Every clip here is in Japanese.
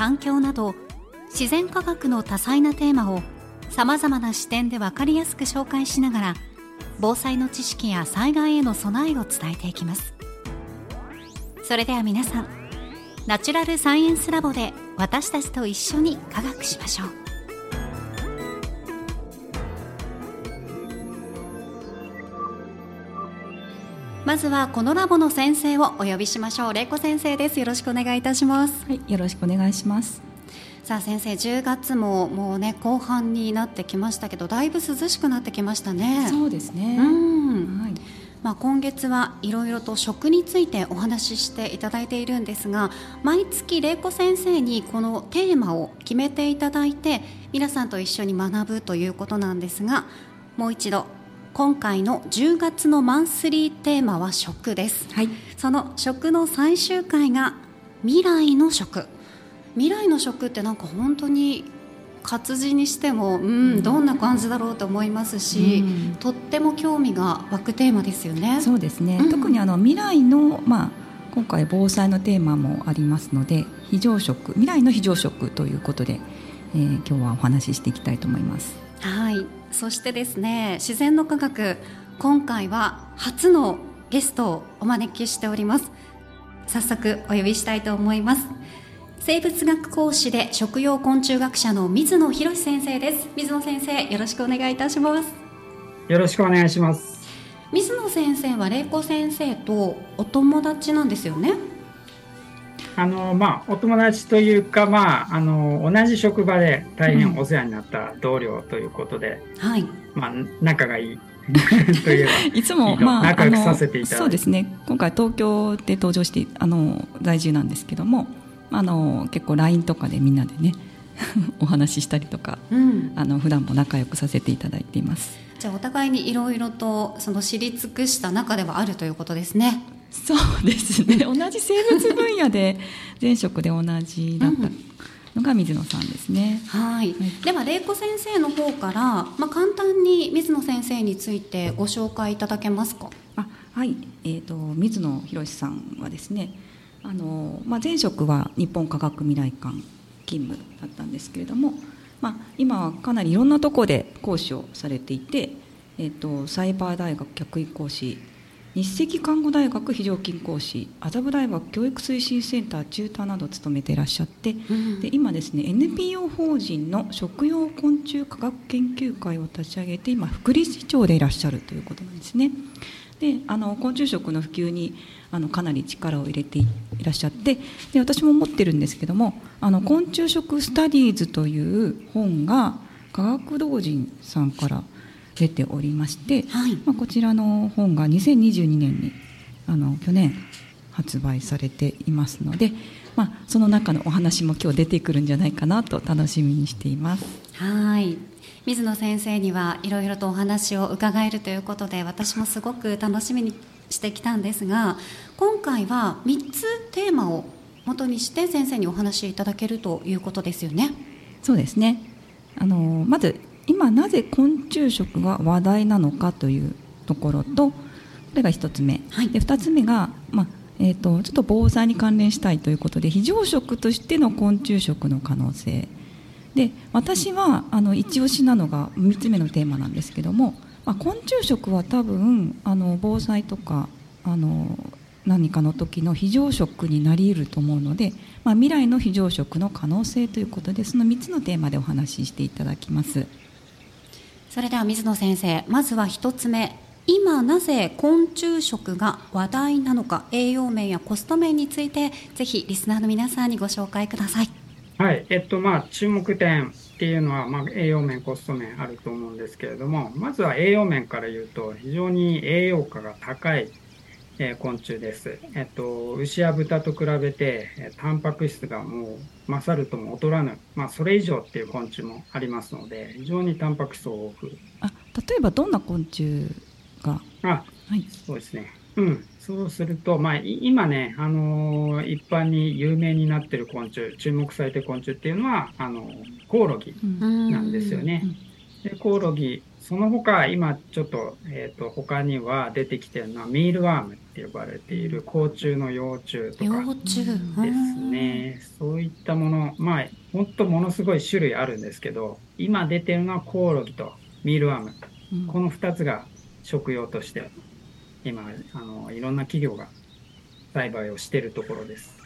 環境など自然科学の多彩なテーマをさまざまな視点で分かりやすく紹介しながら防災の知識や災害への備えを伝えていきます。それでは皆さんナチュラルサイエンスラボで私たちと一緒に科学しましょう。まずはこのラボの先生をお呼びしましょう玲子先生ですよろしくお願いいたしますはい、よろしくお願いします。さあ先生10月ももうね後半になってきましたけどだいぶ涼しくなってきましたねそうですね。うんはい。まあ、今月はいろいろと食についてお話ししていただいているんですが毎月玲子先生にこのテーマを決めていただいて皆さんと一緒に学ぶということなんですがもう一度今回の10月のマンスリーテーマは食ですはい。その食の最終回が未来の食未来の食ってなんか本当に活字にしてもうんどんな感じだろうと思いますし、うんとっても興味が湧くテーマですよね。そうですね。うん特にあの未来のまあ今回防災のテーマもありますので、非常食未来の非常食ということで、えー今日はお話ししていきたいと思います。はい。そしてですね自然の科学今回は初のゲストをお招きしております。早速お呼びしたいと思います。生物学講師で食用昆虫学者の水野博先生です。水野先生よろしくお願いいたします。よろしくお願いします。水野先生は玲子先生とお友達なんですよね？あの、まあ、お友達というか、まあ、あの、同じ職場で大変お世話になった同僚ということで、はい。まあ、仲がいい。といえば、いつもまあ仲良くあのさせていただいて。そうですね。今回東京で登場してあの在住なんですけども、あの結構 LINE とかでみんなでね お話ししたりとか、うん。あの普段も仲良くさせていただいています。じゃあお互いにいろいろとその知り尽くした中ではあるということですねそうですね。同じ生物分野で前職で同じだったのが水野さんですね、はい、では玲子先生の方から、まあ、簡単に水野先生についてご紹介いただけますか？あはい、えー、と水野博さんはですねあの、まあ、前職は日本科学未来館勤務だったんですけれども、まあ、今はかなりいろんなところで講師をされていて、えー、とサイバー大学客員講師日赤看護大学非常勤講師麻布大学教育推進センターチューターなどを務めていらっしゃって、んで今ですね NPO 法人の食用昆虫科学研究会を立ち上げて今副理事長でいらっしゃるということなんですね。であの昆虫食の普及にあのかなり力を入れていらっしゃってで私も持ってるんですけども「あの昆虫食スタディーズ」という本が科学同人さんから出ておりまして、はいまあ、こちらの本が2022年にあの去年発売されていますので、まあ、その中のお話も今日出てくるんじゃないかなと楽しみにしています。はい水野先生にはいろいろとお話を伺えるということで私もすごく楽しみにしてきたんですが今回は3つテーマを元にして先生にお話しいただけるということですよね。そうですねあのまず今なぜ昆虫食が話題なのかというところとこれが1つ目、はい。で2つ目が、まあえー、とちょっと防災に関連したいということで非常食としての昆虫食の可能性。で私はあの一押しなのが3つ目のテーマなんですけども、まあ、昆虫食は多分あの防災とかあの何かの時の非常食になり得ると思うので、まあ、未来の非常食の可能性ということでその3つのテーマでお話ししていただきますそれでは水野先生まずは1つ目。今なぜ昆虫食が話題なのか栄養面やコスト面についてぜひリスナーの皆さんにご紹介ください。はい。えっとまあ注目点っていうのは、まあ、栄養面コスト面あると思うんですけれどもまずは栄養面から言うと非常に栄養価が高いえー、昆虫です。えっと、牛や豚と比べて、えー、タンパク質がもう勝るとも劣らぬ、まあ、それ以上っていう昆虫もありますので、非常にタンパク質豊富。あ、例えばどんな昆虫が？あ、はい、そうですね。うん、そうすると、まあ、今ね、あのー、一般に有名になってる昆虫、注目されてる昆虫っていうのは、あのコオロギなんですよね。でコオロギその他、今ちょっと、えっ、ー、と、他には出てきてるのはミールワーム呼ばれている甲虫の幼虫とかですね。そういったもの、まあ、本当ものすごい種類あるんですけど、今出てるのはコオロギとミールワーム。うん、この2つが食用として、今、あの、いろんな企業が栽培をしてるところです。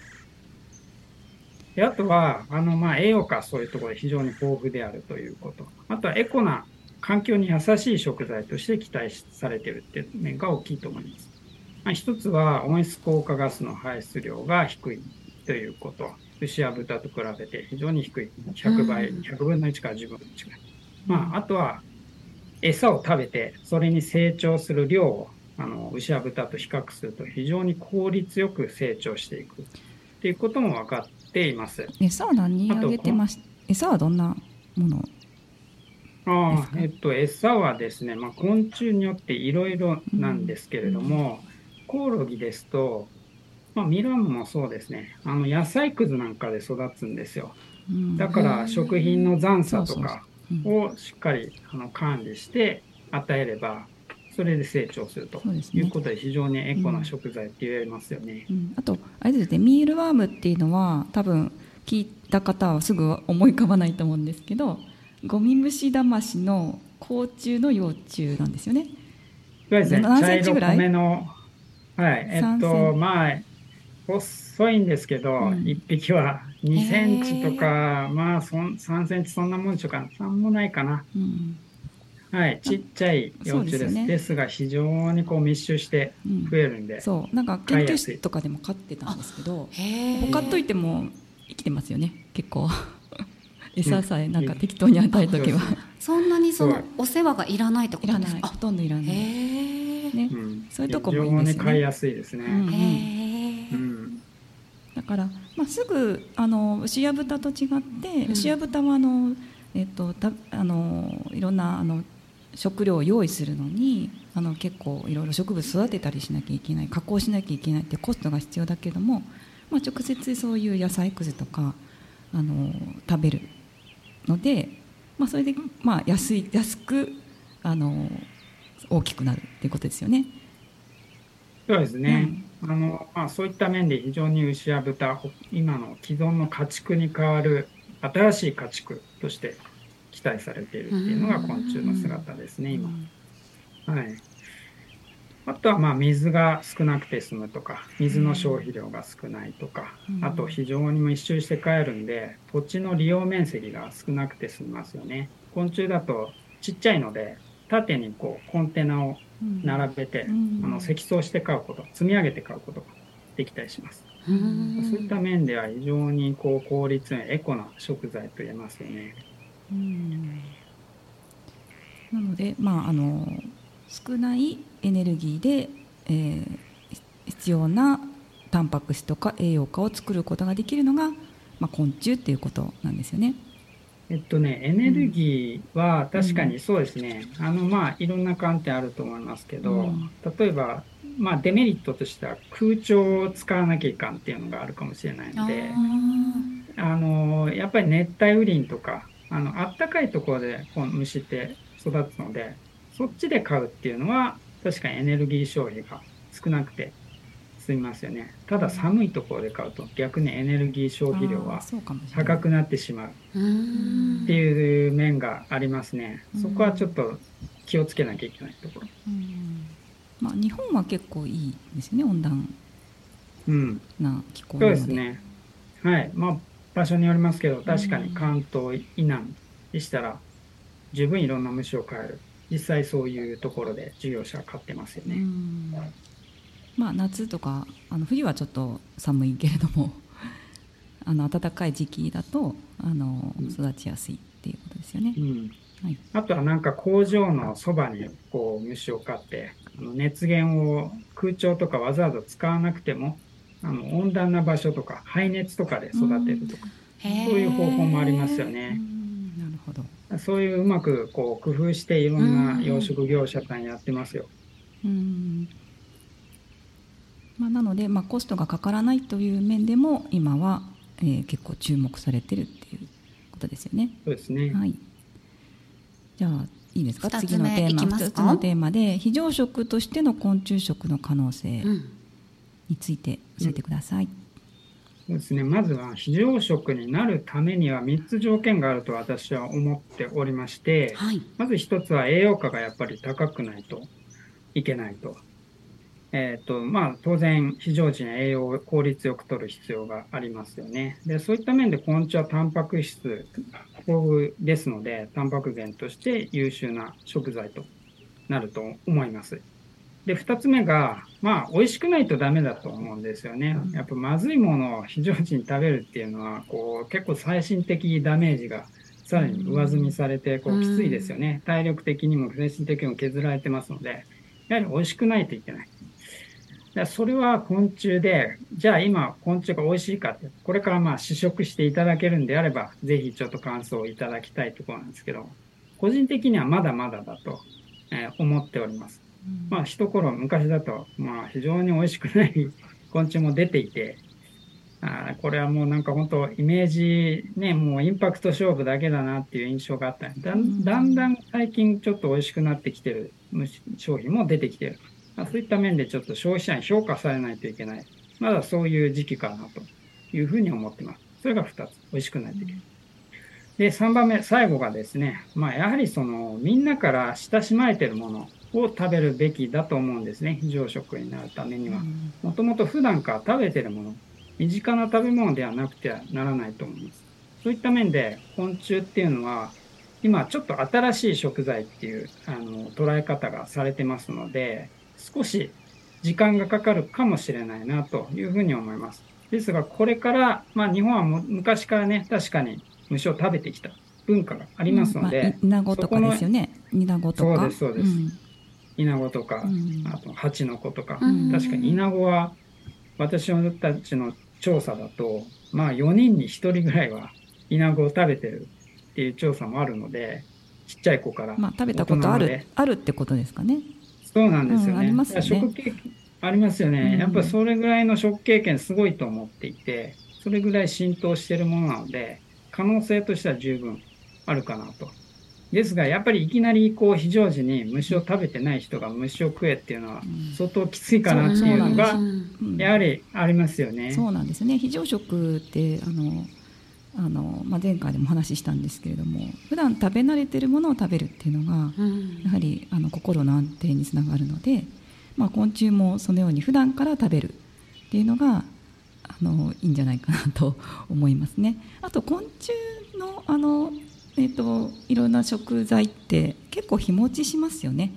であとは、あの、まあ、栄養価そういうところで非常に豊富であるということ。あとはエコな環境に優しい食材として期待されているっていう面が大きいと思います。まあ、一つは温室効果ガスの排出量が低いということ。牛や豚と比べて非常に低い。100倍、100分の1から10分の1ぐらい。まあ、あとは餌を食べてそれに成長する量をあの牛や豚と比較すると非常に効率よく成長していくっていうことも分かっています。餌は何あげてます餌はどんなもの？あえっと、餌はですね、まあ、昆虫によっていろいろなんですけれども、うん、コオロギですと、まあ、ミランもそうですね、あの野菜くずなんかで育つんですよ。だから食品の残差とかをしっかりあの管理して与えれば、それで成長するということで非常にエコな食材って言えますよね。うんうん、あとあれですねミールワームっていうのは多分聞いた方はすぐ思い浮かばないと思うんですけどゴミムシダマシの甲虫の幼虫なんですよね。そうですね。何センチぐらい？の、はい、えっと、まあ、細いんですけど、うん、1匹は2センチとか、まあそ3センチそんなもんでしょうか。3もないかな。うん。はい、ちっちゃい幼虫です。です。ね、ですが、非常にこう密集して増えるんで、うん、そう、なんか研究室とかでも飼ってたんですけど、ほかっといても生きてますよね、結構。餌さえなんか適当に与えとけば、そんなにそのお世話がいらないってことですか？ほとんどいらない、ね、そういうとこもいいんですね。飼いやすいですね、だから、まあ、すぐあの牛や豚と違って、牛や豚はあの、えっと、たあのいろんなあの食料を用意するのにあの結構いろいろ植物育てたりしなきゃいけない加工しなきゃいけないってコストが必要だけども、まあ、直接そういう野菜くずとかあの食べるので、まあ、それで、まあ、安い安くあの大きくなるっていうことですよね。そうですね、うん、あのまあ、そういった面で非常に牛や豚今の既存の家畜に代わる新しい家畜として期待されているっていうのが昆虫の姿ですね、今。はい、あとはまあ水が少なくて済むとか水の消費量が少ないとか、あと非常に密集して帰るんで土地の利用面積が少なくて済みますよね。昆虫だとちっちゃいので縦にこうコンテナを並べて、あの積層して買うこと積み上げて買うことができたりします、そういった面では非常にこう効率エコな食材と言えますよね、なのでまああの少ないエネルギーで、えー、必要なタンパク質とか栄養価を作ることができるのが、まあ、昆虫っていうことなんですよね。えっとね、エネルギーは確かにそうですね、うん、あのまあいろんな観点あると思いますけど、うん、例えば、まあ、デメリットとしては空調を使わなきゃいかんっていうのがあるかもしれないのであのやっぱり熱帯雨林とかあの暖かいところでこう虫って育つのでそっちで買うっていうのは確かにエネルギー消費が少なくて済みますよね。ただ寒いところで買うと逆にエネルギー消費量は高くなってしまう。っていう面がありますね。そこはちょっと気をつけなきゃいけないところ。まあ、日本は結構いいですね温暖な気候なので、そうですね。はい。まあ場所によりますけど確かに関東以南でしたら十分いろんな虫を飼える実際そういうところで事業者は飼ってますよね。まあ、夏とかあの冬はちょっと寒いけれども あの暖かい時期だとあの育ちやすいっていうことですよね。うんはい、あとはなんか工場のそばにこう虫を飼ってあの熱源を空調とかわざわざ使わなくてもあの温暖な場所とか排熱とかで育てるとか、そういう方法もありますよね。なるほどそういううまくこう工夫していろんな養殖業者さんやってますよ。うん。まあ、なので、まあ、コストがかからないという面でも今は、えー、結構注目されてるっていうことですよね。そうですね、はい、じゃあいいですか？次のテーマ。2つのテーマで非常食としての昆虫食の可能性について教えてください。うんそうですね、まずは非常食になるためには3つ条件があると私は思っておりまして、はい、まず1つは栄養価がやっぱり高くないといけないと。えーとまあ、当然、非常時に栄養を効率よく取る必要がありますよね。でそういった面で昆虫はタンパク質豊富ですので、タンパク源として優秀な食材となると思います。で、2つ目が、まあ、美味しくないとダメだと思うんですよね。やっぱまずいものを非常時に食べるっていうのは、こう、結構最新的ダメージがさらに上積みされて、こう、きついですよね。体力的にも精神的にも削られてますので、やはり美味しくないといけない。でそれは昆虫で、じゃあ今昆虫が美味しいかって、これからまあ試食していただけるんであれば、ぜひちょっと感想をいただきたいところなんですけど、個人的にはまだまだだと、え思っております。まあ一頃昔だと、まあ非常に美味しくない 昆虫も出ていて、あこれはもうなんか本当イメージね、もうインパクト勝負だけだなっていう印象があっただんだんだん最近ちょっと美味しくなってきてる商品も出てきてる。そういった面でちょっと消費者に評価されないといけない。まだそういう時期かなというふうに思ってます。それが2つ。美味しくないといけない。で、3番目、最後がですね、まあやはりそのみんなから親しまれてるものを食べるべきだと思うんですね。非常食になるためには。もともと普段から食べてるもの、身近な食べ物ではなくてはならないと思います。そういった面で昆虫っていうのは、今ちょっと新しい食材っていうあの捉え方がされてますので、少し時間がかかるかもしれないなというふうに思います。ですが、これから、まあ日本はも昔からね、確かに虫を食べてきた文化がありますので。うんまあ、イナゴとかですよね。イナゴとか。そうです、そうです。うんイナゴとか、うん、あとハチノコとか、うん、確かにイナゴは私たちの調査だと、まあ4人に1人ぐらいはイナゴを食べてるっていう調査もあるので、ちっちゃい子から。まあ食べたことある、あるってことですかね。そうなんですよね。うん、ありますよね。食経験ありますよね。やっぱそれぐらいの食経験すごいと思っていて、それぐらい浸透してるものなので、可能性としては十分あるかなとですが、やっぱりいきなりこう非常時に虫を食べてない人が虫を食えっていうのは相当きついかなっていうのが、やはりありますよね。そうなんですね。非常食ってあのあの、まあ、前回でも話したんですけれども普段食べ慣れてるものを食べるっていうのが、やはりあの心の安定につながるので、まあ、昆虫もそのように普段から食べるっていうのがあのいいんじゃないかなと思いますね。あと昆虫のあのえーと、いろんな食材って結構日持ちしますよね。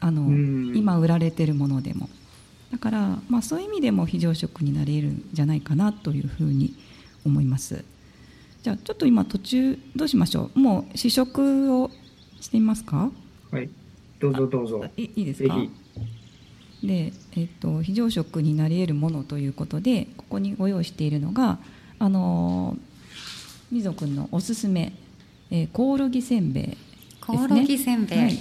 あの今売られてるものでも。だから、まあ、そういう意味でも非常食になれるんじゃないかなというふうに思います。じゃあちょっと今途中どうしましょう？もう試食をしてみますか？はい。どうぞどうぞ。いいですか？で、えーと、非常食になり得るものということでここにご用意しているのがあのみぞくんのおすすめえー、コオロギせんべい、ね、コオロギせんべい、はい、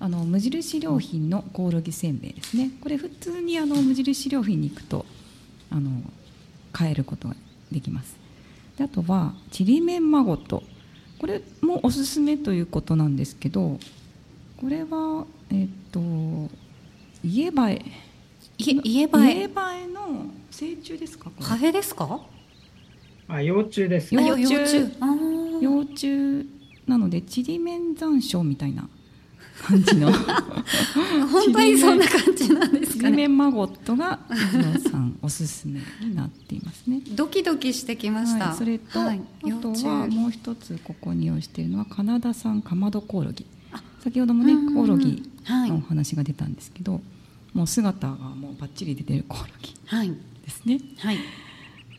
あの無印良品のコオロギせんべいですね。これ普通にあの無印良品に行くとあの買えることができます。であとはちりめんまごと。これもおすすめということなんですけどこれはえっ、と家映え。家映え？家映えの成虫ですか？カフェですか？あ幼虫です幼虫。幼虫なのでちりめん山椒みたいな感じの。本当にそんな感じなんですかね。ちりめんマゴットが水野さんおすすめになっていますね。ドキドキしてきました、はい、それと、はい。あと幼虫。はもう一つここに用意しているのはカナダ産かまどコオロギ。先ほどもねコオロギはい。のお話が出たんですけど、もう姿がもうバッチリ出てるコオロギはい。ですね。はい。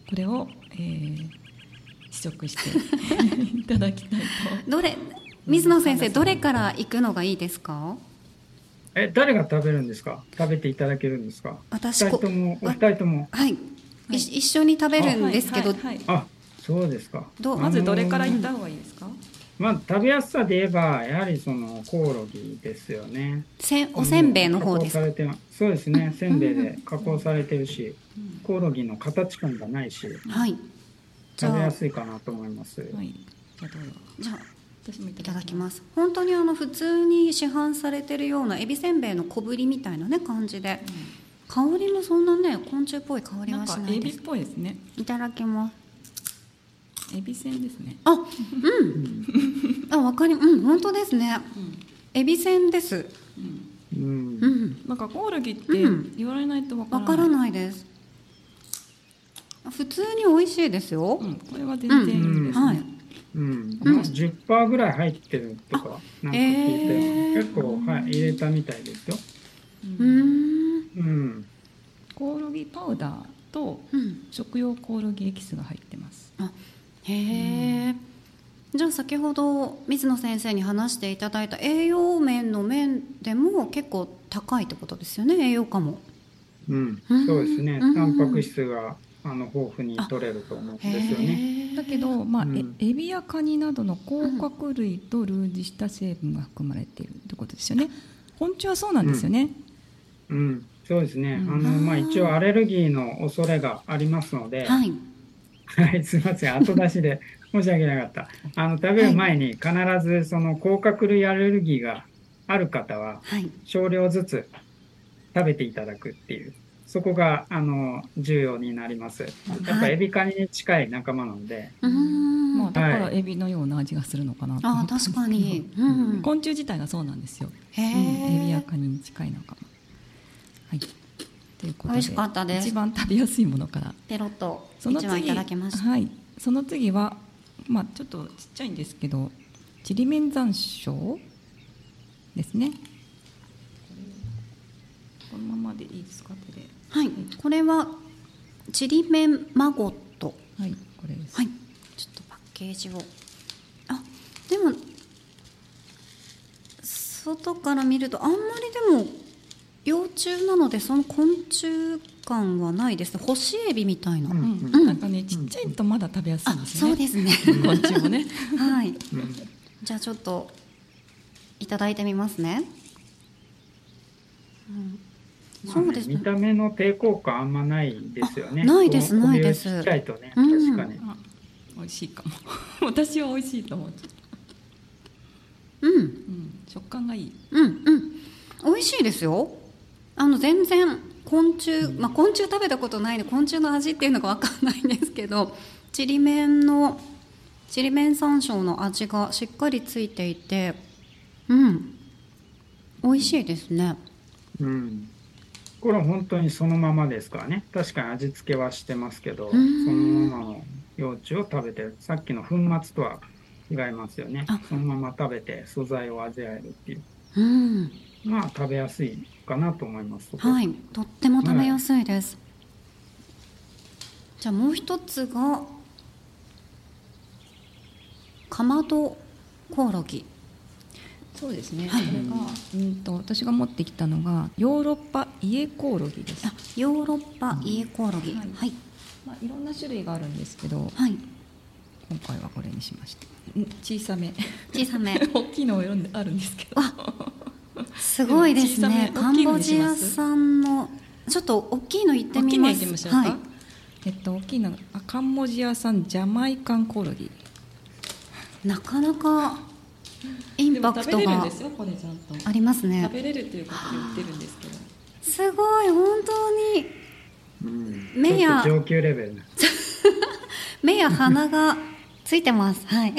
これを、えー試食して。いただきたいと。どれ水野先生どれから行くのがいいですか？え、誰が食べるんですか？食べていただけるんですか？私二人とも、お二人とも。はい、い一緒に食べるんですけど、はいはいはい。あ、そうですか。どうまずどれからあのーいった方がいいですか、まあ、食べやすさで言えば、やはりそのコオロギですよね。せんおせんべいの方ですか？加工されてまそうですね。せんべいで加工されてるし、コオロギの形感がないし、はい食べやあすいかなと思います。はい。じゃあどうぞ。じゃあ私もいいただきます。本当にあの普通に市販されてるようなエビせんべいの小ぶりみたいなね感じで。香りもそんなね昆虫っぽい香りはしなんかエビっないですぽいですね。いただきます。エビせんですね。あうん。あわかりうん本当ですね。エビせんです。うん。う。ん。なんかコオロギってうん言われないとわからない、わからないです普通に美味しいですよ。うん、これは全然いいですね、はい。うん、うん。10%ぐらい入ってるとか、なんか聞いて、えー。結構、はい、入れたみたいですよ。うーん。うん。コオロギパウダーとうん。食用コオロギエキスが入ってます。あへえ、じゃあ先ほど水野先生に話していただいた栄養面の面でも結構高いってことですよね栄養価も。うんうん、そうですね。うん。タンパク質が、あの、豊富に取れると思うんですよね。だけど、まあうん。えエビやカニなどの甲殻類と類似した成分が含まれているってことですよね。昆虫はそうなんですよね、うん。そうですね。うん。あの、まあ、一応アレルギーの恐れがありますので、はい。はい、すみません。後出しで申し訳なかった。あの、食べる前に必ずその甲殻類アレルギーがある方は、はい。少量ずつ食べていただくっていう、そこが、あの、重要になります。やっぱエビカニに近い仲間なので、うーん、まあ、だからはい。エビのような味がするのかなと思あったんです。けど確かに。うん。昆虫自体がそうなんですよ、へうんエビやえカニに近い仲間。はい。ということで美味しかったです。一番食べやすいものから。ペロッとその一枚い次ただきました。はい。その次はまあちょっとちっちゃいんですけどちりめん山椒ですね。このままでいいですか手ではい。これはちりめんマゴットはいこれです、はい。ちょっとパッケージを。あでも外から見るとあんまりでも幼虫なのでその昆虫感はないです。干しエビみたいな、うんなんかねちっちゃいとまだ食べやすいあんですよね、そうですね。昆虫もね。はい。うん。じゃあちょっといただいてみますね、うん。まあそうです。ね見た目の抵抗感あんまないですよね。あないですないです。ちっちゃいとね、うん。確かに。あ美味しいかも。私は美味しいと思う、うん。うん、食感がいい。うんうん。美味しいですよ。あの全然昆虫、まあ、昆虫食べたことないので昆虫の味っていうのが分かんないんですけどちりめんのちりめん山椒の味がしっかりついていてうん。美味しいですね。うん。これは本当にそのままですからね。確かに味付けはしてますけど、そうんのままの幼虫を食べてる。さっきの粉末とは違いますよねあ。そのまま食べて素材を味わえるっていう。うんまあ食べやすいかなと思います。はいとっても食べやすいです、じゃあもう一つがかまどコオロギそうですね、はいこれがうんと私が持ってきたのがヨーロッパイエコオロギです。あヨーロッパイエコオロギ、はい。はい。まあ、いろんな種類があるんですけどはい。今回はこれにしましたん小さめ。小さめ。大きいのを選んであるんですけど。すごいですね。カンボジア産のちょっと大きいのいってみます。大きいのはい、えっと大きいのがあカンボジア産ジャマイカンコオロギ。なかなかインパクトがありますね。食べれるということで売ってるんですすごい本当に。うん。目や。上級レベル。な。目や鼻がついてます。はい、は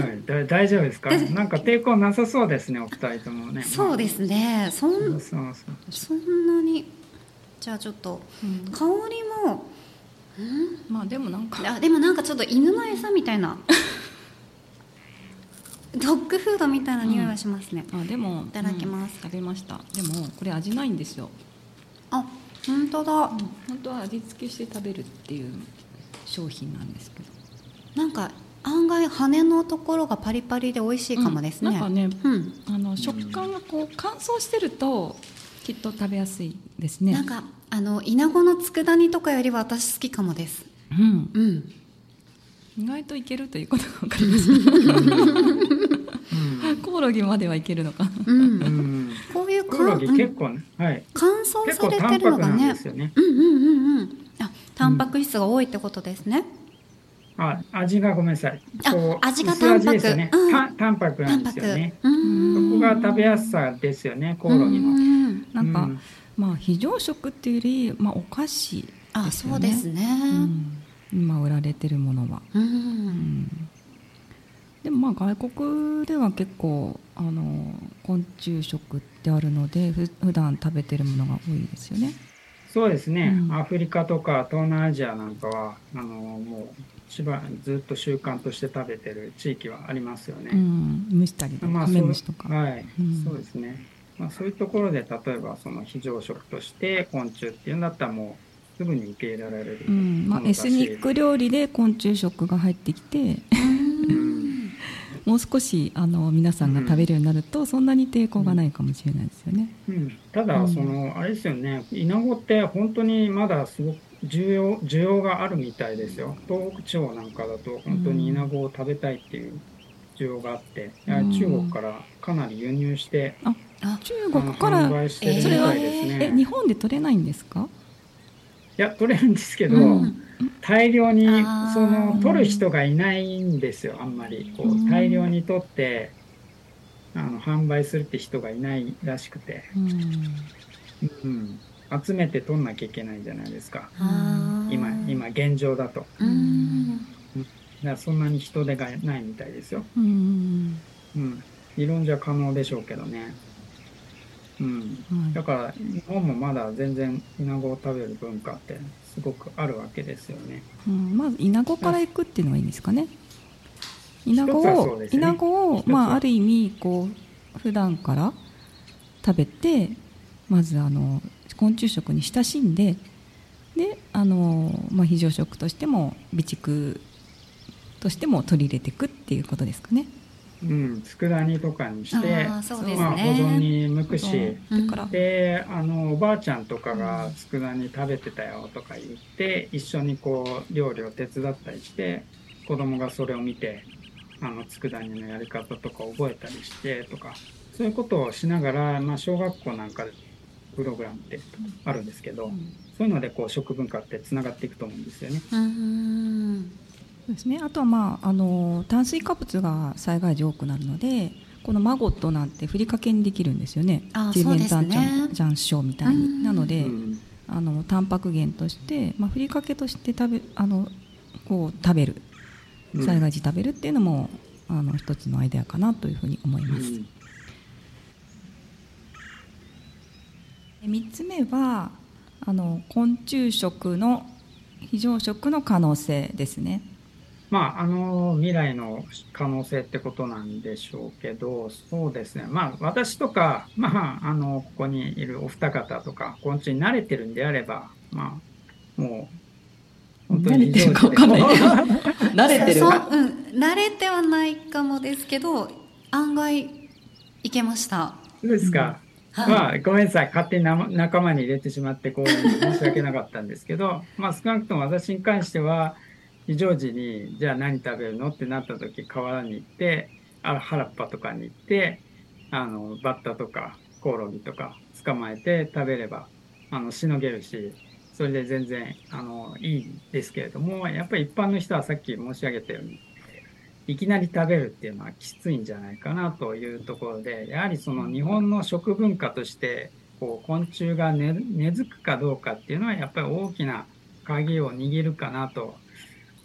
い、だ大丈夫ですか？なんか抵抗なさそうですねお二人ともね。そうですね。そんそうそうそんなに。じゃあちょっと、うん。香りもうん？まあでもなんか。あでもなんかちょっと犬の餌みたいな ドッグフードみたいな匂いはしますね、あでもいただきます。食べました。でもこれ味ないんですよ、あ本当だ、本当は味付けして食べるっていう商品なんですけど。なんか案外羽のところがパリパリで美味しいかもですね、うんなんかねうん。あの食感がこう乾燥してるときっと食べやすいですね。なんかあのイナゴの佃煮とかよりは私好きかもです。うん。うん。意外といけるということが分かります コオロギまではいけるのか。うん、こういうコオロギうん結構ね、はい乾燥されてるのがねですよね。うんうんうんうんあタンパク質が多いってことですね、あ味がごめんなさい。あこう味が薄味淡白ですよね、うん。タンパクですよね。うん。そこが食べやすさですよねコオロギの、うん。なんか、うん。まあ非常食っていうより、まあ、お菓子ですよね。あそうですね。うん。今売られてるものは、うん、うんでもまあ外国では結構あの昆虫食ってあるのでふ普段食べてるものが多いですよね。そうですね、うん。アフリカとか東南アジアなんかはあのもうしばずっと習慣として食べてる地域はありますよね、うん、蒸したりとか、カまあそうメムシとか、はい、うん。そうですね、まあ、そういうところで例えばその非常食として昆虫っていうんだったらもうすぐに受け入れられるうん。まあ、エスニック料理で昆虫食が入ってきて。うんもう少しあの皆さんが食べるようになると、そんなに抵抗がないかもしれないですよね。うん、ただ、うん。そのあれですよね。イナゴって本当にまだすごく需要需要があるみたいですよ。東北地方なんかだと本当にイナゴを食べたいっていう需要があって、うん。中国からかなり輸入してあ中あの販国から売してるみたいですね、え日本で取れないんですか？いや取れるんですけど、うん大量にその取る人がいないんですよあんまり。こううん。大量に取ってあの販売するって人がいないらしくて、うん。うん、集めて取んなきゃいけないじゃないですか。今今現状だと。だかうん。らそんなに人手がないみたいですよ、うん。うん、理論じゃ可能でしょうけどね、うん、はい。だから日本もまだ全然イナゴを食べる文化ってすごくあるわけですよねうん、まずイナゴから行くっていうのがいいんですかね。イナゴを、ねイナゴをまあある意味こう普段から食べてまずあの昆虫食に親しんでであのまあ非常食としても備蓄としても取り入れていくっていうことですかね。うん、佃煮とかにして、あーそうですまあ、保存ねに向くし、であのおばあちゃんとかが佃煮食べてたよとか言って一緒にこう料理を手伝ったりして子供がそれを見てあの佃煮のやり方とか覚えたりしてとかそういうことをしながら、まあ、小学校なんかでプログラムってあるんですけど、そういうのでこう食文化ってつながっていくと思うんですよね。うんですね、あとは、まあ、あの炭水化物が災害時多くなるのでこのマゴットなんてふりかけにできるんですよね。あちりめんそうですね。山醤醤みたいに。うん。なので、うん。あのタンパク源として、まあ、ふりかけとして食べあのこう食べる。うん。災害時食べるっていうのも、あの一つのアイデアかなというふうに思います。うん。で3つ目はあの昆虫食の非常食の可能性ですね。まあ、あの未来の可能性ってことなんでしょうけど、そうですね、まあ、私とか、まあ、あのここにいるお二方とか、昆虫に慣れてるんであれば、まあ、もう、本当に慣れてるかわかんないけど。慣れてる。そう、うん、慣れてはないかもですけど案外いけました。そうですか。はい。まあ、ごめんなさい。勝手にな仲間に入れてしまって、こう、申し訳なかったんですけど、まあ、少なくとも私に関しては、非常時に、じゃあ何食べるのってなった時、河原に行って、あ原っぱとかに行って、あの、バッタとか、コオロギとか捕まえて食べれば、あの、しのげるし、それで全然、あの、いいですけれども、やっぱり一般の人はさっき申し上げたように、いきなり食べるっていうのはきついんじゃないかなというところで、やはりその日本の食文化として、こう昆虫が根根付くかどうかっていうのはやっぱり大きな鍵を握るかなと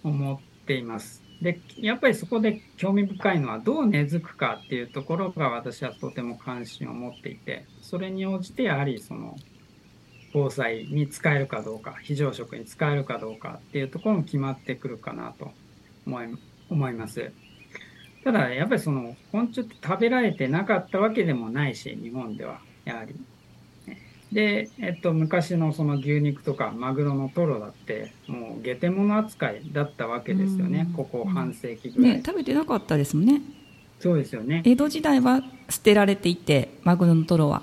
思っています。で、やっぱりそこで興味深いのはどう根付くかっていうところが私はとても関心を持っていて、それに応じてやはりその防災に使えるかどうか、非常食に使えるかどうかっていうところも決まってくるかなと思い思います。ただ、やっぱりその昆虫って食べられてなかったわけでもないし、日本では、やはり。で、えっと、昔のその牛肉とかマグロのトロだって、もう下手物扱いだったわけですよね、ここ半世紀ぐらい、ね。食べてなかったですもんね。そうですよね。江戸時代は捨てられていて、マグロのトロは。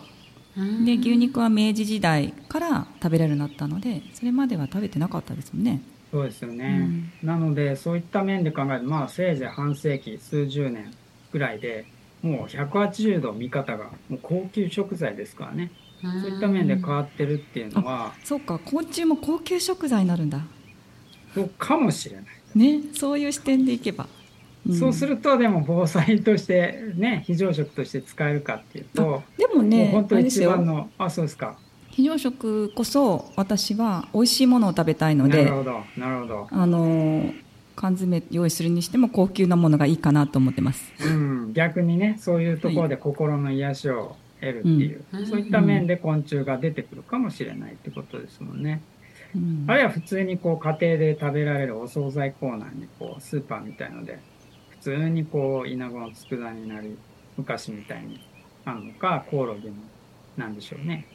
で牛肉は明治時代から食べられるようになったのでそれまでは食べてなかったですもんねそうですよね、うん、なのでそういった面で考えるとまあせいぜい半世紀数十年ぐらいでもう180度見方がもう高級食材ですからねそういった面で変わってるっていうのはそうか昆虫も高級食材になるんだ。そうかもしれない。ねそういう視点でいけば。そうするとでも防災としてね非常食として使えるかっていうとでもねも本当一番のあそうですか。非常食こそ私は美味しいものを食べたいのでなるほどなるほど。あの缶詰用意するにしても高級なものがいいかなと思ってます、うん、逆にねそういうところで心の癒しを得るっていう、はい、そういった面で昆虫が出てくるかもしれないってことですもんね。うん、あるいは普通にこう家庭で食べられるお惣菜コーナーにこうスーパーみたいので普通にこうイナゴの佃煮なり昔みたいにあるのかコオロギのなんでしょうね、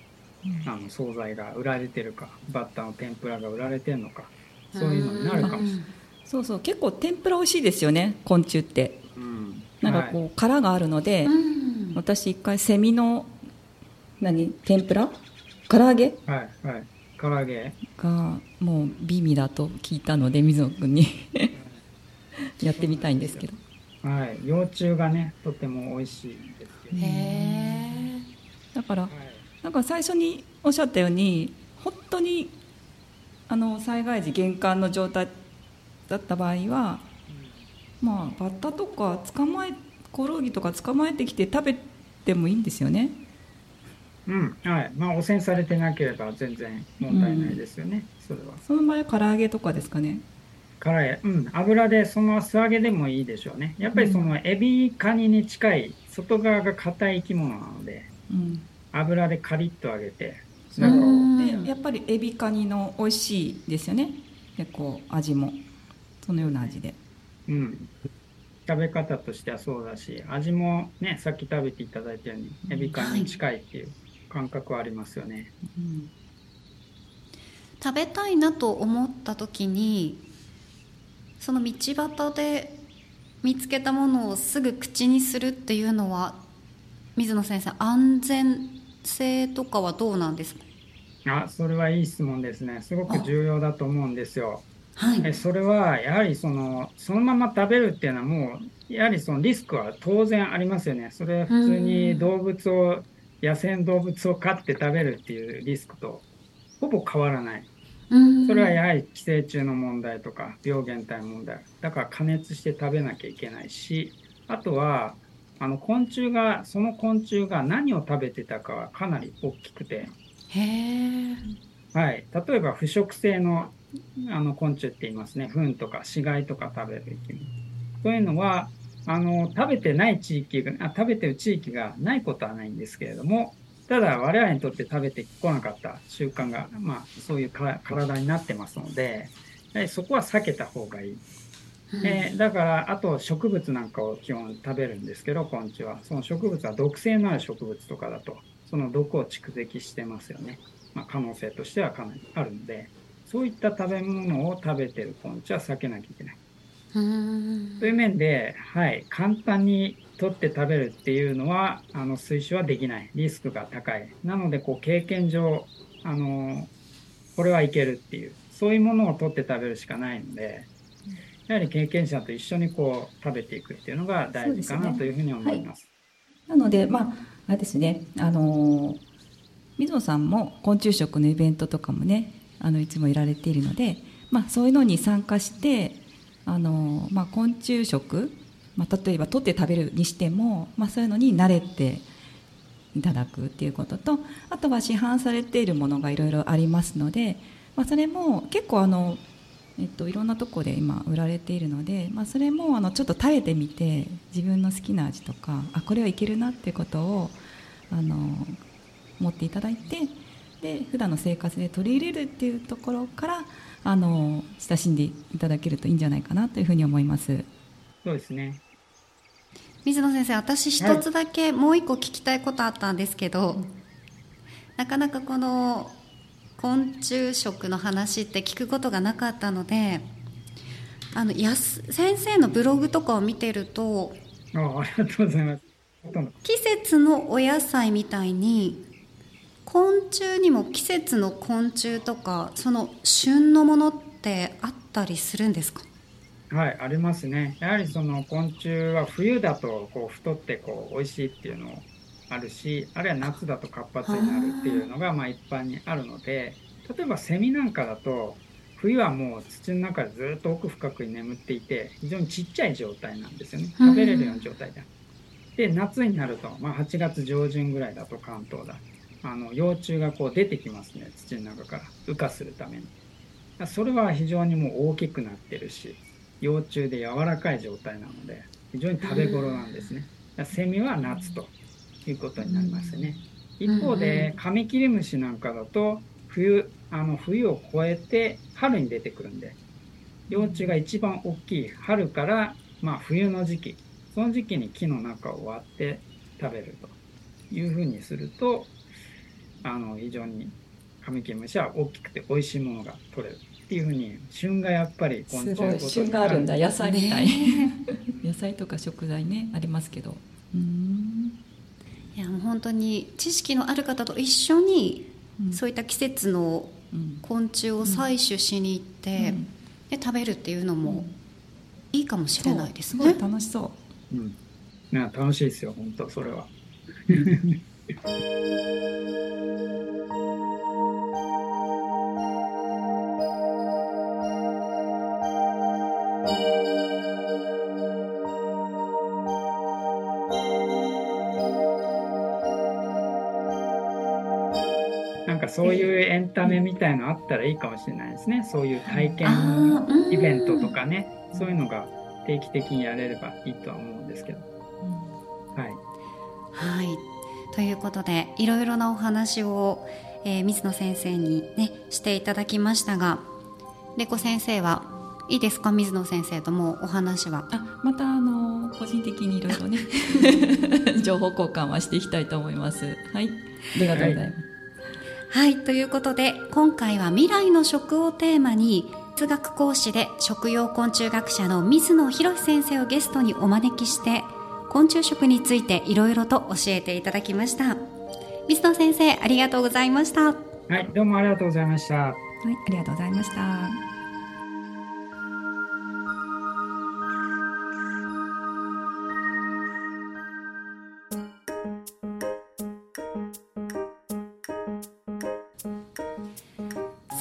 うん、あの惣菜が売られてるかバッタの天ぷらが売られてるのかそういうのになるかもしれない。そうそう。結構天ぷら美味しいですよね昆虫って、うん、なんかこう、はい、殻があるので、うん、私一回セミの何天ぷら？唐揚げ？はいはい。唐揚げ？がもう美味だと聞いたので水野君に。やってみたいんですけど。はい。幼虫がねとても美味しいですけどへえ。だから、はい、なんか最初におっしゃったように本当にあの災害時玄関の状態だった場合は、うん、まあバッタとか捕まえコオロギとか捕まえてきて食べてもいいんですよねうんはいまあ汚染されてなければ全然問題ないですよね、うん、それはその場合唐揚げとかですかね辛い、うん、油でその素揚げでもいいでしょうね。やっぱりそのエビカニに近い外側が硬い生き物なので、うん、油でカリッと揚げて。でやっぱりエビカニの美味しいですよね。結構味もそのような味で。うん。食べ方としてはそうだし、味もね、さっき食べていただいたように、エビカニに近いっていう感覚はありますよね。うん、食べたいなと思った時にその道端で見つけたものをすぐ口にするっていうのは水野先生安全性とかはどうなんですか？あそれはいい質問ですねすごく重要だと思うんですよ。はい、それはやはりそのそのまま食べるっていうのはもうやはりそのリスクは当然ありますよね。それは普通に動物を野生の動物を飼って食べるっていうリスクとほぼ変わらない。それはやはり寄生虫の問題とか病原体の問題。だから加熱して食べなきゃいけないしあとはあの昆虫がその昆虫が何を食べてたかはかなり大きくて。はい、例えば腐食性のあの昆虫って言いますね。糞とか死骸とか食べる生き物そういうのはあの食べてない地域があ食べてる地域がないことはないんですけれどもただ我々にとって食べてこなかった習慣が、まあ、そういう体になってますのでそこは避けた方がいい。えー、だからあと植物なんかを基本食べるんですけど昆虫は。その植物は毒性のある植物とかだとその毒を蓄積してますよね、まあ、可能性としてはかなりあるのでそういった食べ物を食べてる昆虫は避けなきゃいけない。という面で、はい、簡単に取って食べるっていうのはあの推奨はできない。リスクが高い。なのでこう経験上あのこれはいけるっていう。そういうものを取って食べるしかないのでやはり経験者と一緒にこう食べていくっていうのが大事かなというふうに思います。すねはい、なのでまああれですね。あの水野さんも昆虫食のイベントとかもねあのいつもいられているので、まあ、そういうのに参加してあの、まあ、昆虫食まあ、例えば取って食べるにしても、まあ、そういうのに慣れていただくっていうこととあとは市販されているものがいろいろありますので、まあ、それも結構あのえっと、いろんなとこで今売られているので、まあ、それもあのちょっと食べてみて自分の好きな味とかあこれはいけるなっていうことをあの持っていただいてで普段の生活で取り入れるっていうところからあの親しんでいただけるといいんじゃないかなというふうに思います。そうですね。水野先生私一つだけもう一個聞きたいことあったんですけど、はい、なかなかこの昆虫食の話って聞くことがなかったのであのやす先生のブログとかを見てるとあありがとうございます。季節のお野菜みたいに昆虫にも季節の昆虫とかその旬のものってあったりするんですか？はいありますね。やはりその昆虫は冬だとこう太ってこう美味しいっていうのもあるしあるいは夏だと活発になるっていうのがまあ一般にあるので例えばセミなんかだと冬はもう土の中でずっと奥深くに眠っていて非常にちっちゃい状態なんですよね。食べれるような状態で。で夏になると、まあ、8月上旬ぐらいだと関東だあの幼虫がこう出てきますね。土の中から。羽化するために。それは非常にもう大きくなってるし幼虫で柔らかい状態なので非常に食べ頃なんですね。セミは夏ということになりますね。一方でカミキリムシなんかだと冬あの冬を越えて春に出てくるんで幼虫が一番大きい春からまあ冬の時期その時期に木の中を割って食べるというふうにするとあの非常にカミキリムシは大きくて美味しいものが取れるっていうふうに旬がやっぱり昆虫旬があるんだ。野菜みたい、野菜とか食材ねありますけど。うん。いやもう本当に知識のある方と一緒に、うん、そういった季節の昆虫を採取しに行って、うん、で食べるっていうのもいいかもしれないですね。す楽しそう。うん、ね楽しいですよ本当それは。なんかそういうエンタメみたいのあったらいいかもしれないですね。そういう体験イベントとかね、そういうのが定期的にやれればいいとは思うんですけど。ということで、いろいろなお話を、えー、水野先生にね、していただきましたが、レコ先生はいいですか？水野先生ともお話は。あまたあの個人的にいろいろね 情報交換はしていきたいと思います。はい。ありがとうございます、はい、はい、ということで今回は未来の食をテーマに哲学講師で食用昆虫学者の水野博先生をゲストにお招きして昆虫食についていろいろと教えていただきました。水野先生ありがとうございました。はいどうもありがとうございました。はいありがとうございました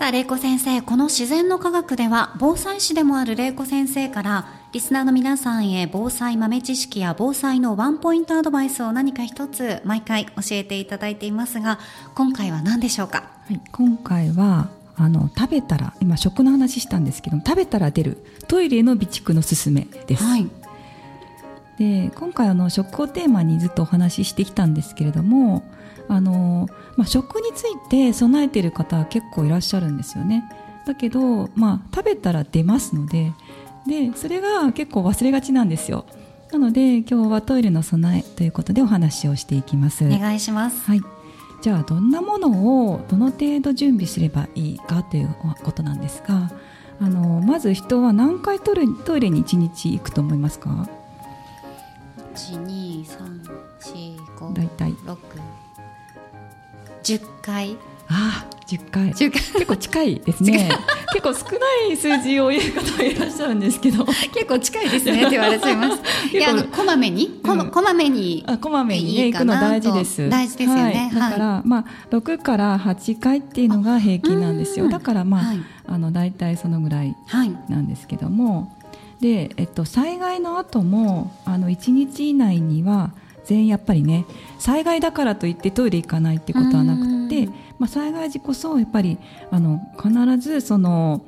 さあ、玲子先生、この自然の科学では、防災士でもある玲子先生から、リスナーの皆さんへ防災豆知識や防災のワンポイントアドバイスを何か一つ毎回教えていただいていますが、今回は何でしょうか、はい、今回は、あの食べたら今食の話したんですけど食べたら出るトイレの備蓄のすすめです、はい、で今回あの食をテーマにずっとお話ししてきたんですけれどもあの、まあ、食について備えている方は結構いらっしゃるんですよね。だけど、まあ、食べたら出ますのででそれが結構忘れがちなんですよ。なので今日はトイレの備えということでお話をしていきます。お願いします、はい、じゃあどんなものをどの程度準備すればいいかということなんですがあのまず人は何回トイレトイレに1日行くと思いますか？1 2 3 4 5大体。6 10回ああ10回10回結構近いですね。結構少ない数字を言う方いらっしゃるんですけど。結構近いですねって言われちゃいます いやあのこまめに？こ,、うん、こまめにあこまめにね行くの大事です。大事ですよね、はい、だから、はい、まあ6から8回っていうのが平均なんですよ。だからまあ、はい、あの大体そのぐらいなんですけども、で、えっと、災害の後もあの1日以内には全員やっぱりね災害だからといってトイレ行かないってことはなくて、まあ、災害時こそやっぱりあの必ずその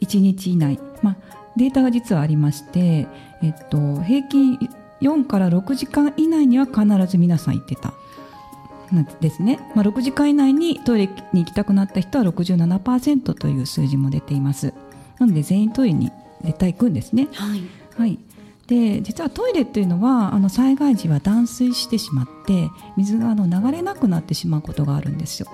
1日以内、まあ、データが実はありまして、えっと、平均4から6時間以内には必ず皆さん行ってた。ですね、まあ、6時間以内にトイレに行きたくなった人は67%という数字も出ています。なので全員トイレに絶対行くんですね。はい、はい、で実はトイレっていうのはあの災害時は断水してしまって水があの流れなくなってしまうことがあるんですよ。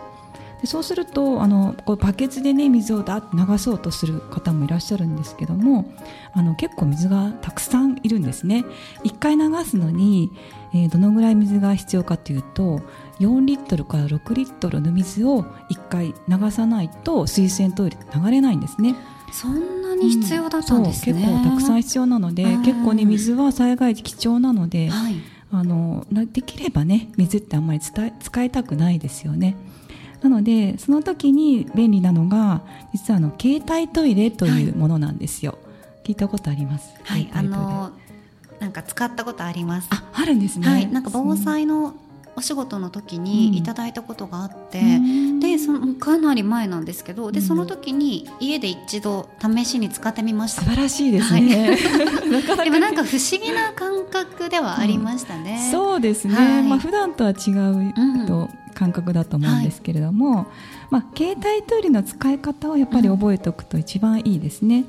でそうするとあのこうバケツで、ね、水をだ流そうとする方もいらっしゃるんですけどもあの結構水がたくさんいるんですね。1回流すのに、えー、どのぐらい水が必要かというと4リットルから6リットルの水を1回流さないと水洗トイレ流れないんですね。そんなに必要だったんですね、うん、結構たくさん必要なので、結構ね水は災害時貴重なので、はい、あのできればね水ってあんまり使いたくないですよね。なのでその時に便利なのが実はあの携帯トイレというものなんですよ、はい、聞いたことあります？はいあのなんか使ったことあります。ああるんですね、はい、なんか防災のお仕事の時にいただいたことがあって、かなり前なんですけどでその時に家で一度試しに使ってみました。素晴らしいですね、はい、でもなんか不思議な感覚ではありましたね、うん、そうですね、はい、まあ普段とは違うと、感覚だと思うんですけれども、はい、まあ、携帯トイレの使い方をやっぱり覚えておくと一番いいですね。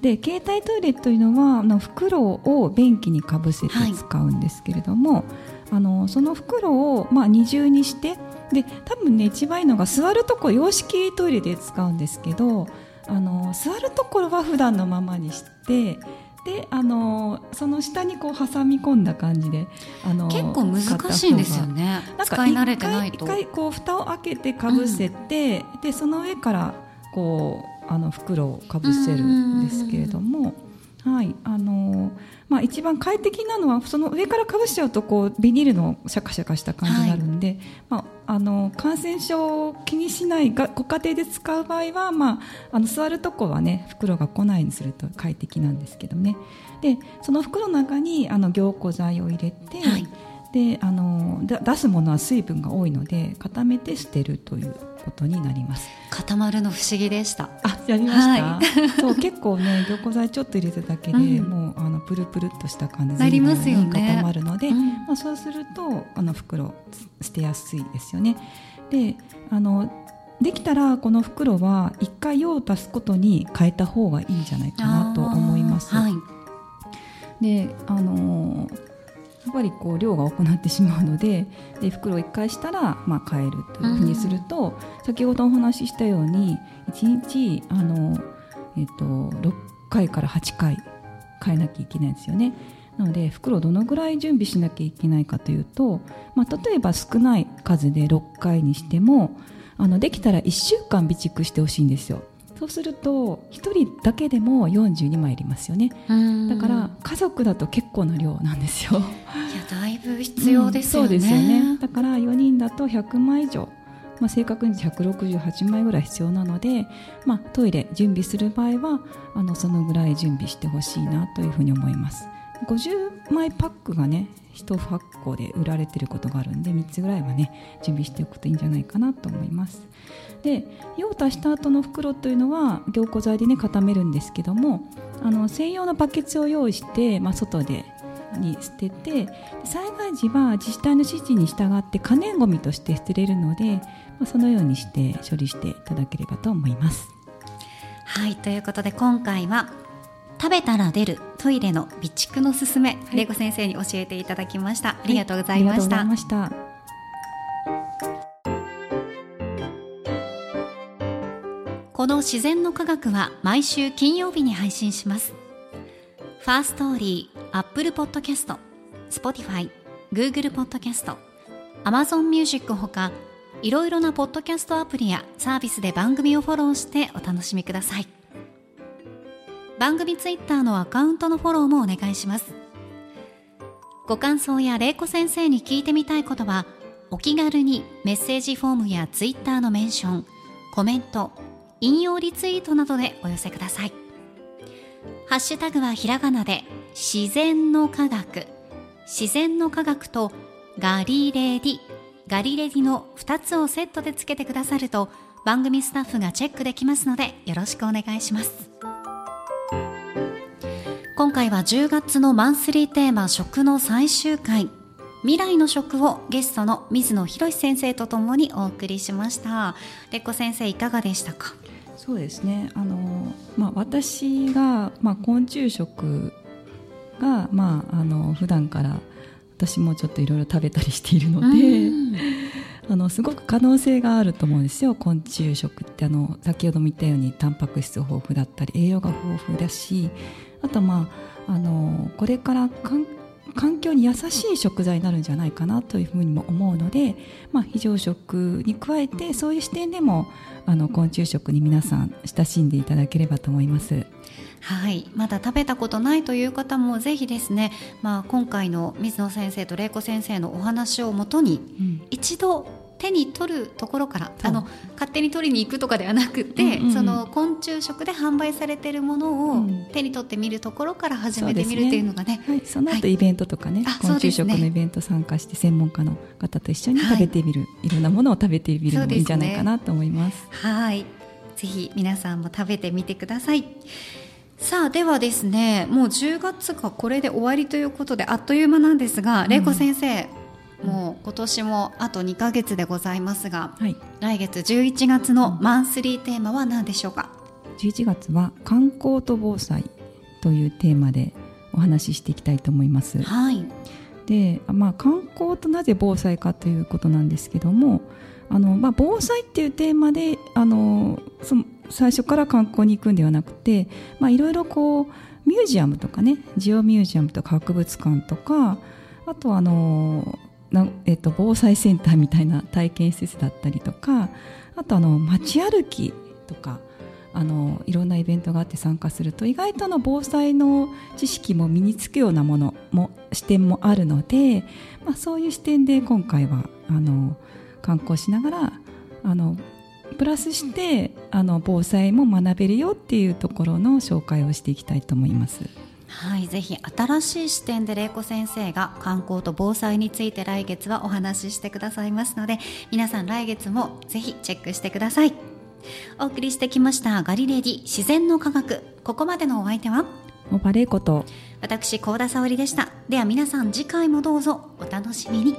で携帯トイレというのはあの袋を便器にかぶせて使うんですけれども、はい、あのその袋を、まあ、二重にしてで多分ね一番いいのが座るとこ洋式トイレで使うんですけどあの座るところは普段のままにしてであのその下にこう挟み込んだ感じであの結構難しいんですよね。使い慣れてないと。一回こう蓋を開けてかぶせて、うん、でその上からこうあの袋をかぶせるんですけれども。はいあのまあ、一番快適なのはその上からかぶしちゃうとこうビニールのシャカシャカした感じになるんで、はい、まあ、あの感染症を気にしないがご家庭で使う場合は、まあ、あの座るとこはね袋が来ないようにすると快適なんですけどね。でその袋の中にあの凝固剤を入れて、はい、であの出すものは水分が多いので固めて捨てるということになります。固まるの不思議でした。あやりました、はい、そう結構ね凝固剤ちょっと入れただけで、うん、もうあのプルプルっとした感じに固まるので、ねうん、まあ、そうするとあの袋捨てやすいですよね。であのできたらこの袋は1回用を足すことに変えた方がいいんじゃないかなと思います。はい、であのーやっぱりこう量が多くなってしまうのでで袋を1回したら、まあ、変えるというふうにすると、うん、先ほどお話ししたように1日あの、えっと、6回から8回変えなきゃいけないんですよね。なので袋をどのぐらい準備しなきゃいけないかというと、まあ、例えば少ない数で6回にしてもあのできたら1週間備蓄してほしいんですよ。そうすると1人だけでも42枚いりますよね。だから家族だと結構な量なんですよ。いやだいぶ必要ですよね、うん、そうですよね。だから4人だと100枚以上。まあ、正確に168枚ぐらい必要なので、まあ、トイレ準備する場合はあのそのぐらい準備してほしいなというふうに思います。50枚パックがね1箱で売られてることがあるんで3つぐらいはね準備しておくといいんじゃないかなと思いますで用を足した後の袋というのは凝固剤でね固めるんですけどもあの専用のバケツを用意して、まあ、外でに捨てて災害時は自治体の指示に従って可燃ごみとして捨てれるので、まあ、そのようにして処理していただければと思います。はいということで今回は食べたら出るトイレの備蓄のすすめ、はい、玲子先生に教えていただきました、ありがとうございました、したこのしぜんのかがくは毎週金曜日に配信します。 Firstory、Apple Podcast、Spotify、グーグルポッドキャスト、アマゾンミュージックほかいろいろなポッドキャストアプリやサービスで番組をフォローしてお楽しみください番組ツイッターのアカウントのフォローもお願いします。ご感想や玲子先生に聞いてみたいことはお気軽にメッセージフォームやツイッターのメンションコメント引用リツイートなどでお寄せください。ハッシュタグはひらがなで自然の科学。自然の科学とガリレディ。ガリレディの2つをセットでつけてくださると番組スタッフがチェックできますのでよろしくお願いします。今回は10月のマンスリーテーマ食の最終回。未来の食をゲストの水野博先生とともにお送りしました。レッコ先生いかがでしたか？そうですね。あの、まあ、私が、まあ、昆虫食が、まあ、あの普段から私もちょっといろいろ食べたりしているので、あのすごく可能性があると思うんですよ。昆虫食ってあの先ほども言ったようにタンパク質豊富だったり栄養が豊富だしあとまああのこれから環境に優しい食材になるんじゃないかなというふうにも思うので、まあ、非常食に加えてそういう視点でもあの昆虫食に皆さん親しんでいただければと思います。はいまだ食べたことないという方もぜひですね、まあ、今回の水野先生と玲子先生のお話をもとに、一度手に取るところからあの勝手に取りに行くとかではなくて、うんうん、その昆虫食で販売されているものを手に取ってみるところから始めてみるっていうのがね、はい、その後イベントとかね、はい、昆虫食のイベント参加して専門家の方と一緒に食べてみる、はい、いろんなものを食べてみるのもいいんじゃないかなと思います。すね、はい。ぜひ皆さんも食べてみてください。さあではですねもう10月がこれで終わりということであっという間なんですが、玲子先生もう今年もあと2か月でございますが、はい、来月11月のマンスリーテーマは何でしょうか？11月は観光と防災というテーマでお話ししていきたいと思います。はい、で、まあ、観光となぜ防災かということなんですけどもあの、まあ、防災っていうテーマであのその最初から観光に行くんではなくて、まあ、いろいろこうミュージアムとかねジオミュージアムとか博物館とかあとあのな、えっと、防災センターみたいな体験施設だったりとかあとあの街歩きとかあのいろんなイベントがあって参加すると意外との防災の知識も身につくようなものも視点もあるので、まあ、そういう視点で今回はあの観光しながらあのプラスしてあの防災も学べるよっていうところの紹介をしていきたいと思います。はい、ぜひ新しい視点で玲子先生が観光と防災について来月はお話ししてくださいますので皆さん来月もぜひチェックしてください。お送りしてきましたガリレディ自然の科学。ここまでのお相手は？モバレイこと。私高田沙織でした。では皆さん次回もどうぞお楽しみに